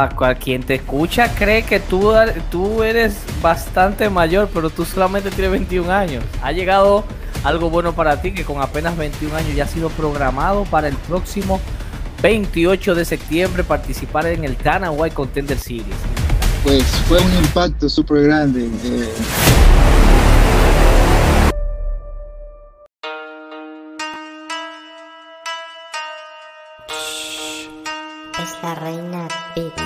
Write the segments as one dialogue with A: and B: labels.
A: A quien te escucha cree que tú, eres bastante mayor, pero tú solamente tienes 21 años. Ha llegado algo bueno para ti que con apenas 21 años ya ha sido programado para el próximo 28 de septiembre participar en el White Contender Series.
B: Pues fue un impacto súper grande. Eh.
C: La reina Beats.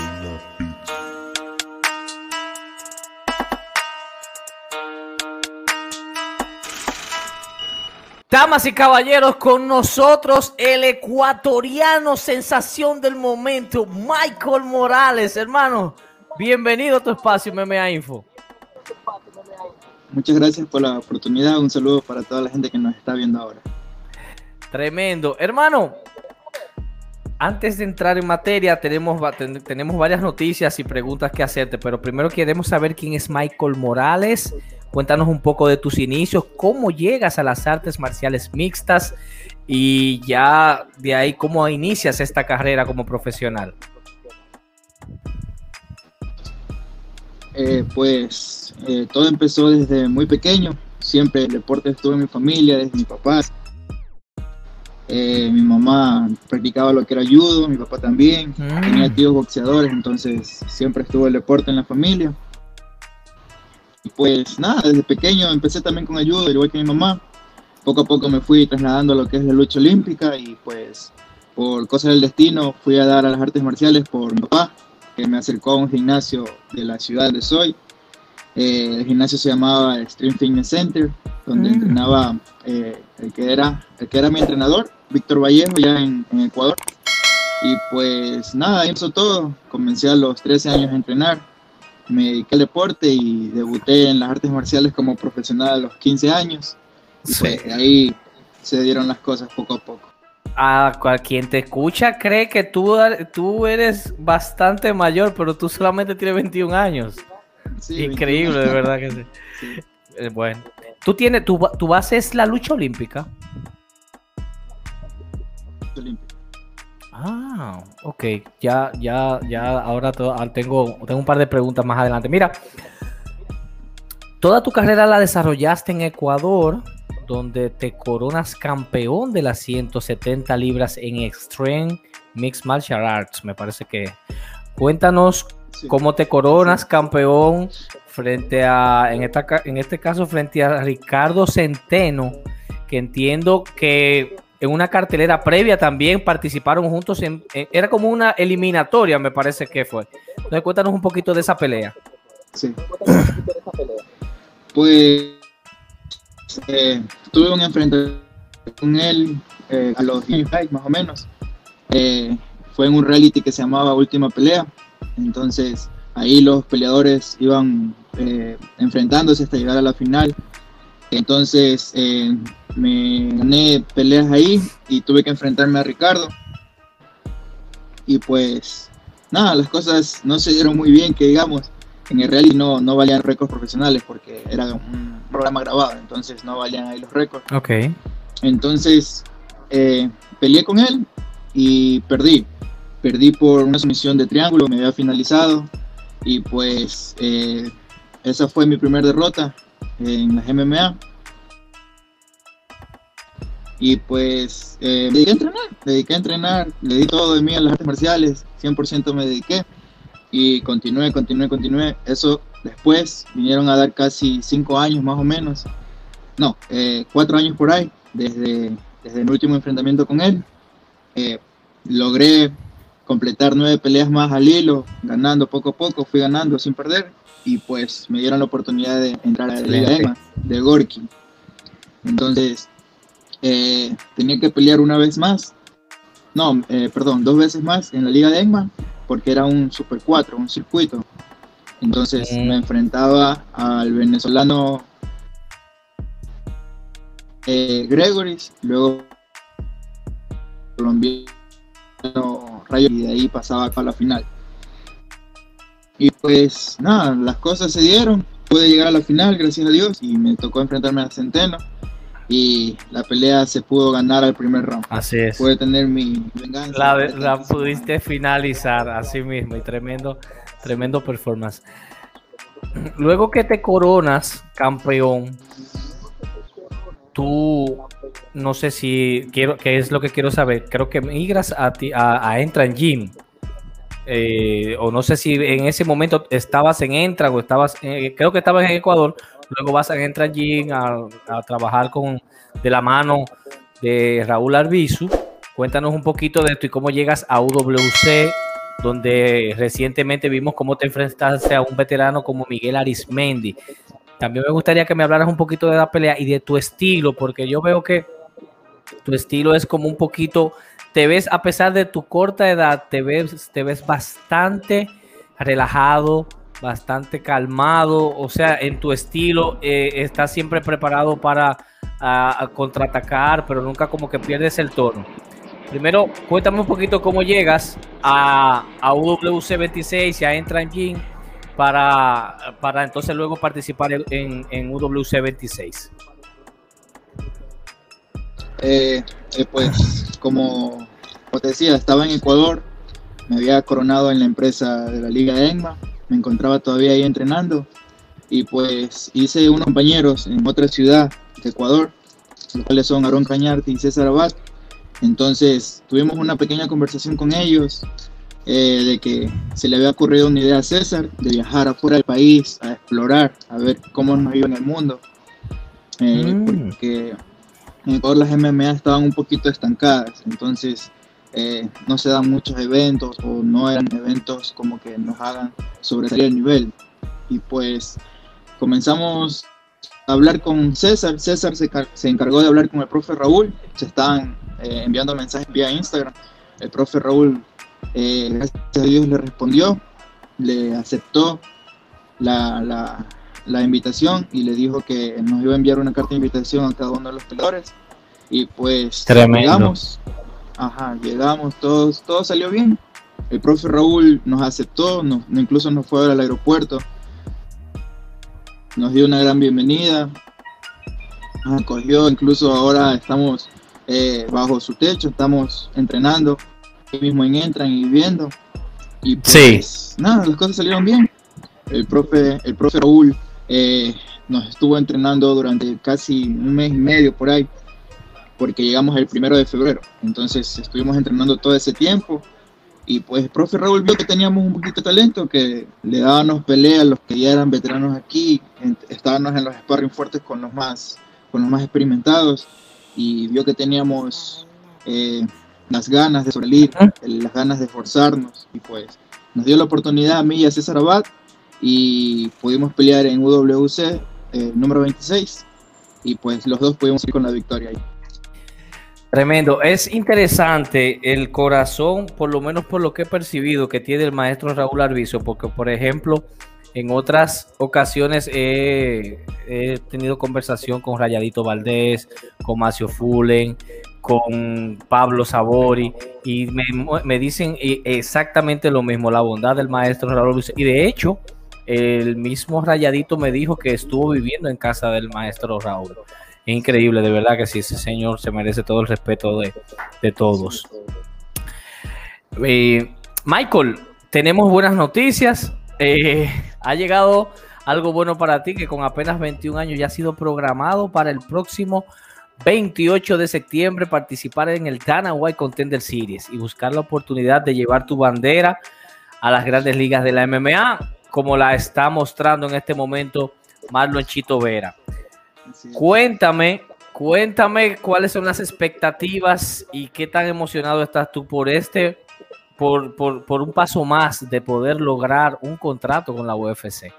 A: Damas y caballeros, con nosotros el ecuatoriano sensación del momento, Michael Morales, hermano. Bienvenido a tu espacio MMA Info.
B: Muchas gracias por la oportunidad. Un saludo para toda la gente que nos está viendo ahora.
A: Tremendo. Hermano, antes de entrar en materia, tenemos, tenemos varias noticias y preguntas que hacerte, pero primero queremos saber quién es Michael Morales Cuéntanos un poco de tus inicios, cómo llegas a las artes marciales mixtas y ya de ahí cómo inicias esta carrera como profesional.
B: Eh, pues eh, todo empezó desde muy pequeño. Siempre el deporte estuvo en mi familia, desde mi papá. Eh, mi mamá practicaba lo que era judo, mi papá también. Mm. Tenía tíos boxeadores, entonces siempre estuvo el deporte en la familia. Y pues nada, desde pequeño empecé también con ayuda, igual que mi mamá. Poco a poco me fui trasladando a lo que es la lucha olímpica y pues por cosas del destino fui a dar a las artes marciales por mi papá, que me acercó a un gimnasio de la ciudad de Soy. Eh, el gimnasio se llamaba Stream Fitness Center, donde mm. entrenaba eh, el, que era, el que era mi entrenador, Víctor Vallejo, ya en, en Ecuador. Y pues nada, ahí empezó todo. Comencé a los 13 años a entrenar me dediqué al deporte y debuté en las artes marciales como profesional a los 15 años. Y pues, ahí se dieron las cosas poco a poco.
A: A quien te escucha cree que tú, tú eres bastante mayor, pero tú solamente tienes 21 años. Increíble, de verdad que sí. Eh, bueno, tú tienes, tu, tu base es la lucha olímpica.
B: Olímpica.
A: Ah, ok. Ya, ya, ya, ahora ah, tengo, tengo un par de preguntas más adelante. Mira, toda tu carrera la desarrollaste en Ecuador, donde te coronas campeón de las 170 libras en Extreme Mixed Martial Arts, me parece que. Cuéntanos cómo te coronas campeón frente a, en, esta, en este caso, frente a Ricardo Centeno, que entiendo que en una cartelera previa también participaron juntos. En, era como una eliminatoria, me parece que fue. Entonces, cuéntanos un poquito de esa pelea.
B: Sí. Pues eh, tuve un enfrentamiento con él eh, a los 10 más o menos. Eh, fue en un reality que se llamaba Última Pelea. Entonces, ahí los peleadores iban enfrentándose hasta llegar a la final. Entonces, me gané peleas ahí y tuve que enfrentarme a Ricardo. Y pues nada, las cosas no se dieron muy bien, que digamos, en el reality no, no valían récords profesionales porque era un programa grabado, entonces no valían ahí los récords.
A: Ok.
B: Entonces eh, peleé con él y perdí. Perdí por una sumisión de triángulo, me había finalizado y pues eh, esa fue mi primera derrota en las MMA y pues eh, me dediqué a entrenar, me dediqué a entrenar, le di todo de mí a las artes marciales, 100% me dediqué y continué, continué, continué. Eso después vinieron a dar casi cinco años más o menos, no, eh, cuatro años por ahí, desde, desde el último enfrentamiento con él. Eh, logré completar nueve peleas más al hilo, ganando poco a poco, fui ganando sin perder y pues me dieron la oportunidad de entrar a la Liga de Gorky. Entonces eh, tenía que pelear una vez más, no, eh, perdón, dos veces más en la Liga de Egma, porque era un Super 4, un circuito. Entonces me enfrentaba al venezolano eh, Gregoris, luego colombiano Rayo, y de ahí pasaba a la final. Y pues nada, las cosas se dieron, pude llegar a la final, gracias a Dios, y me tocó enfrentarme a Centeno y la pelea se pudo ganar al primer round.
A: Así es.
B: Pude tener mi venganza.
A: La, la pudiste finalizar así mismo y tremendo, tremendo performance. Luego que te coronas campeón, tú no sé si quiero, qué es lo que quiero saber. Creo que migras a, ti, a, a Entra en Gym. Eh, o no sé si en ese momento estabas en Entra o estabas, eh, creo que estabas en Ecuador, luego vas a Entra en Gym a, a, trabajar con de la mano de Raúl Arbizu. Cuéntanos un poquito de esto y cómo llegas a UWC, donde recientemente vimos cómo te enfrentaste a un veterano como Miguel Arismendi. También me gustaría que me hablaras un poquito de la pelea y de tu estilo, porque yo veo que tu estilo es como un poquito, te ves a pesar de tu corta edad, te ves, te ves bastante relajado, bastante calmado, o sea, en tu estilo eh, estás siempre preparado para contraatacar, pero nunca como que pierdes el tono. Primero, cuéntame un poquito cómo llegas a, a UWC 26 y a Entra Engine para, para entonces luego participar en, en UWC 26.
B: Eh, eh, pues como, te decía, estaba en Ecuador, me había coronado en la empresa de la Liga ENMA, me encontraba todavía ahí entrenando y pues hice unos compañeros en otra ciudad de Ecuador, los cuales son Aaron Cañarte y César Abad. Entonces tuvimos una pequeña conversación con ellos eh, de que se le había ocurrido una idea a César de viajar afuera del país, a explorar, a ver cómo nos iba en el mundo. Eh, mm. Porque en Ecuador las MMA estaban un poquito estancadas, entonces eh, no se dan muchos eventos o no eran eventos como que nos hagan sobresalir el nivel. Y pues comenzamos a hablar con César, César se, se encargó de hablar con el profe Raúl, se estaban eh, enviando mensajes vía Instagram, el profe Raúl, eh, gracias a Dios, le respondió, le aceptó la, la la invitación y le dijo que nos iba a enviar una carta de invitación a cada uno de los peleadores. Y pues
A: Tremendo.
B: llegamos, ajá, llegamos, todos, todo salió bien. El profe Raúl nos aceptó, nos, incluso nos fue al aeropuerto, nos dio una gran bienvenida, nos acogió, incluso ahora estamos eh, bajo su techo, estamos entrenando, mismo en Entran y viviendo. Y pues,
A: sí.
B: nada, las cosas salieron bien. El profe, el profe Raúl eh, nos estuvo entrenando durante casi un mes y medio por ahí, porque llegamos el primero de febrero. Entonces estuvimos entrenando todo ese tiempo. Y pues el profe Raúl vio que teníamos un poquito de talento, que le dábamos pelea a los que ya eran veteranos aquí, estábamos en los sparring fuertes con los más, con los más experimentados, y vio que teníamos eh, las ganas de salir, las ganas de forzarnos, y pues nos dio la oportunidad a mí y a César Abad y pudimos pelear en UWC eh, número 26 y pues los dos pudimos ir con la victoria ahí.
A: Tremendo, es interesante el corazón, por lo menos por lo que he percibido que tiene el maestro Raúl Arbizo, porque por ejemplo, en otras ocasiones he, he tenido conversación con Rayadito Valdés, con Macio Fulen, con Pablo Sabori, y me, dicen exactamente lo mismo, la bondad del maestro Raúl y de hecho, el mismo Rayadito me dijo que estuvo viviendo en casa del maestro Raúl. Increíble, de verdad que sí, ese señor se merece todo el respeto de, de todos. Eh, Michael, tenemos buenas noticias. Eh, ha llegado algo bueno para ti que con apenas 21 años ya ha sido programado para el próximo 28 de septiembre participar en el Dana White Contender Series y buscar la oportunidad de llevar tu bandera a las grandes ligas de la MMA como la está mostrando en este momento Marlon Chito Vera. Cuéntame, cuéntame cuáles son las expectativas y qué tan emocionado estás tú por este, por, por, por un paso más de poder lograr un contrato con la UFC.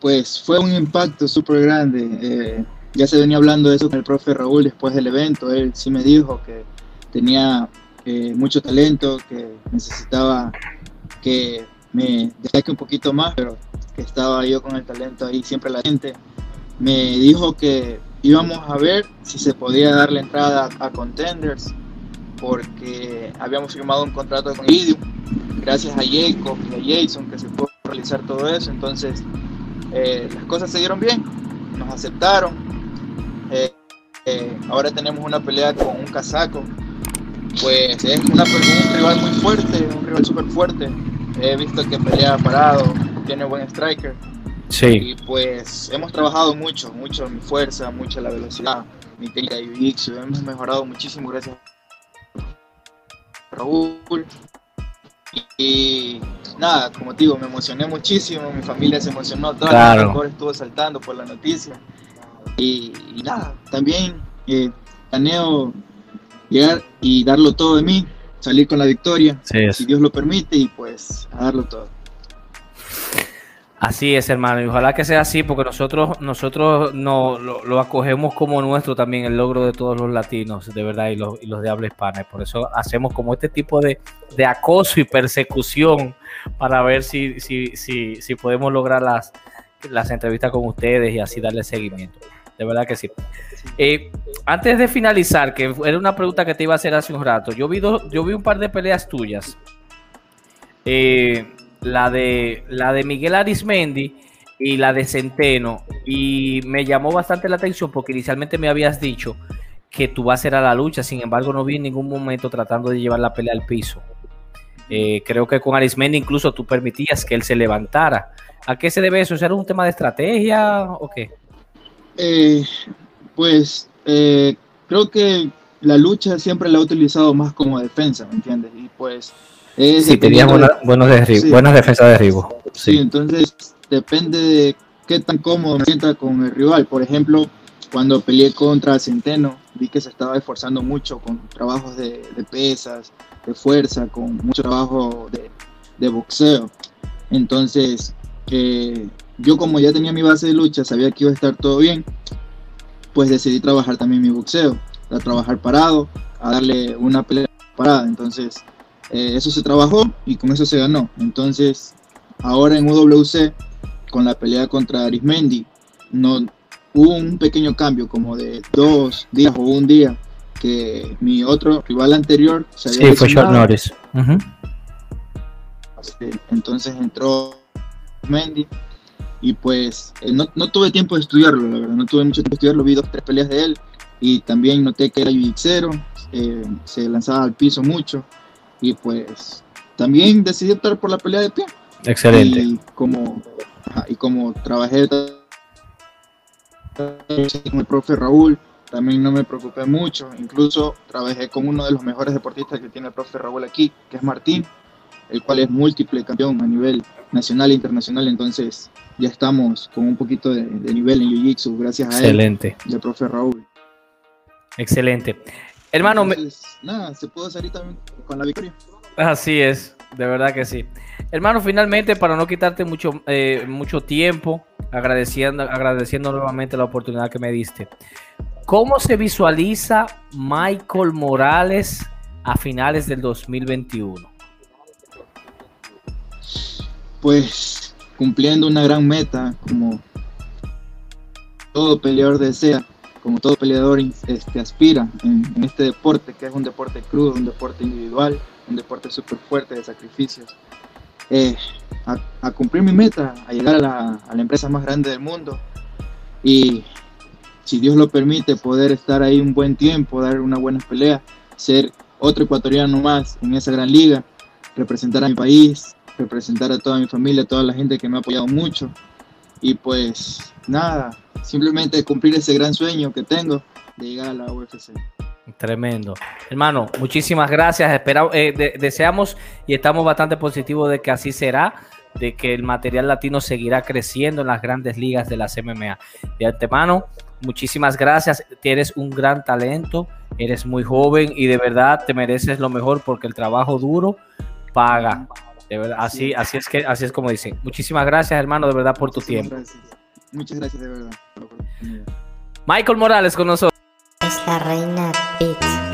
B: Pues fue un impacto súper grande. Eh, ya se venía hablando de eso con el profe Raúl después del evento. Él sí me dijo que tenía eh, mucho talento, que necesitaba que me destaque un poquito más, pero que estaba yo con el talento ahí siempre la gente. Me dijo que íbamos a ver si se podía dar la entrada a, Contenders, porque habíamos firmado un contrato con Idiom, gracias a Jacob y a Jason que se pudo realizar todo eso. Entonces, eh, las cosas se dieron bien, nos aceptaron. Eh, ahora tenemos una pelea con un casaco. Pues es una, un rival muy fuerte, un rival súper fuerte. He visto que pelea parado, tiene buen striker.
A: Sí.
B: Y pues hemos trabajado mucho, mucho mi fuerza, mucho la velocidad, mi técnica de jiu hemos mejorado muchísimo gracias a Raúl. Y, nada, como te digo, me emocioné muchísimo, mi familia se emocionó, toda
A: Claro.
B: la estuvo saltando por la noticia. Y, y nada, también eh, planeo llegar y darlo todo de mí, salir con la victoria, si Dios lo permite, y pues a darlo todo.
A: Así es, hermano, y ojalá que sea así, porque nosotros, nosotros no, lo, lo acogemos como nuestro también el logro de todos los latinos, de verdad, y los, y los de habla hispana. y Por eso hacemos como este tipo de, de acoso y persecución para ver si, si, si, si podemos lograr las, las entrevistas con ustedes y así darle seguimiento. De verdad que sí. Eh, antes de finalizar, que era una pregunta que te iba a hacer hace un rato, yo vi, dos- yo vi un par de peleas tuyas. Eh, la de la de Miguel Arismendi y la de Centeno y me llamó bastante la atención porque inicialmente me habías dicho que tú vas a ir a la lucha, sin embargo no vi en ningún momento tratando de llevar la pelea al piso. Eh, creo que con Arismendi incluso tú permitías que él se levantara. ¿A qué se debe eso? ¿Era un tema de estrategia o qué?
B: Eh, pues eh, creo que la lucha siempre la he utilizado más como defensa, ¿me entiendes? Y pues es
A: Sí, buena- buenos
B: sí.
A: buenas defensas de derribo.
B: Sí,
A: Sí.
B: entonces depende de qué tan cómodo me sienta con el rival. Por ejemplo, cuando peleé contra Centeno, vi que se estaba esforzando mucho con trabajos de, de pesas, de fuerza, con mucho trabajo de, de boxeo. Entonces, eh, yo como ya tenía mi base de lucha, sabía que iba a estar todo bien, pues decidí trabajar también mi boxeo, a trabajar parado, a darle una pelea parada. Entonces, eh, eso se trabajó y con eso se ganó. Entonces, ahora en UWC, con la pelea contra Arismendi, no, hubo un pequeño cambio, como de dos días o un día, que mi otro rival anterior se había
A: Sí, fue short
B: Entonces entró Mendy y pues eh, no, no tuve tiempo de estudiarlo, la verdad, no tuve mucho tiempo de estudiarlo, vi dos, tres peleas de él y también noté que era jiu eh, se lanzaba al piso mucho y pues también decidí optar por la pelea de pie.
A: Excelente.
B: Y como, y como trabajé con el profe Raúl, también no me preocupé mucho. Incluso trabajé con uno de los mejores deportistas que tiene el profe Raúl aquí, que es Martín, el cual es múltiple campeón a nivel nacional e internacional. Entonces ya estamos con un poquito de, de nivel en Jiu-Jitsu, gracias a él
A: Excelente.
B: y al profe Raúl.
A: Excelente. Hermano, me-
B: nada, se pudo salir también con la victoria.
A: Así es, de verdad que sí. Hermano, finalmente, para no quitarte mucho, eh, mucho tiempo, agradeciendo, agradeciendo nuevamente la oportunidad que me diste. ¿Cómo se visualiza Michael Morales a finales del 2021?
B: Pues cumpliendo una gran meta, como todo peleador desea, como todo peleador este, aspira en, este deporte, que es un deporte crudo, un deporte individual, un deporte súper fuerte de sacrificios. Eh, a, a cumplir mi meta, a llegar a la, a la empresa más grande del mundo y si Dios lo permite, poder estar ahí un buen tiempo, dar una buena pelea, ser otro ecuatoriano más en esa gran liga, representar a mi país, representar a toda mi familia, a toda la gente que me ha apoyado mucho. Y pues nada, simplemente cumplir ese gran sueño que tengo de llegar a la UFC.
A: Tremendo. Hermano, muchísimas gracias. Espera- eh, de- deseamos y estamos bastante positivos de que así será, de que el material latino seguirá creciendo en las grandes ligas de las MMA. De antemano, muchísimas gracias. Tienes un gran talento, eres muy joven y de verdad te mereces lo mejor porque el trabajo duro paga. De verdad, así, así es que así es como dicen. Muchísimas gracias, hermano, de verdad por tu
B: Muchísimas
A: tiempo.
B: gracias. Muchas gracias de verdad.
A: Michael Morales con nosotros.
C: Es la reina Beats.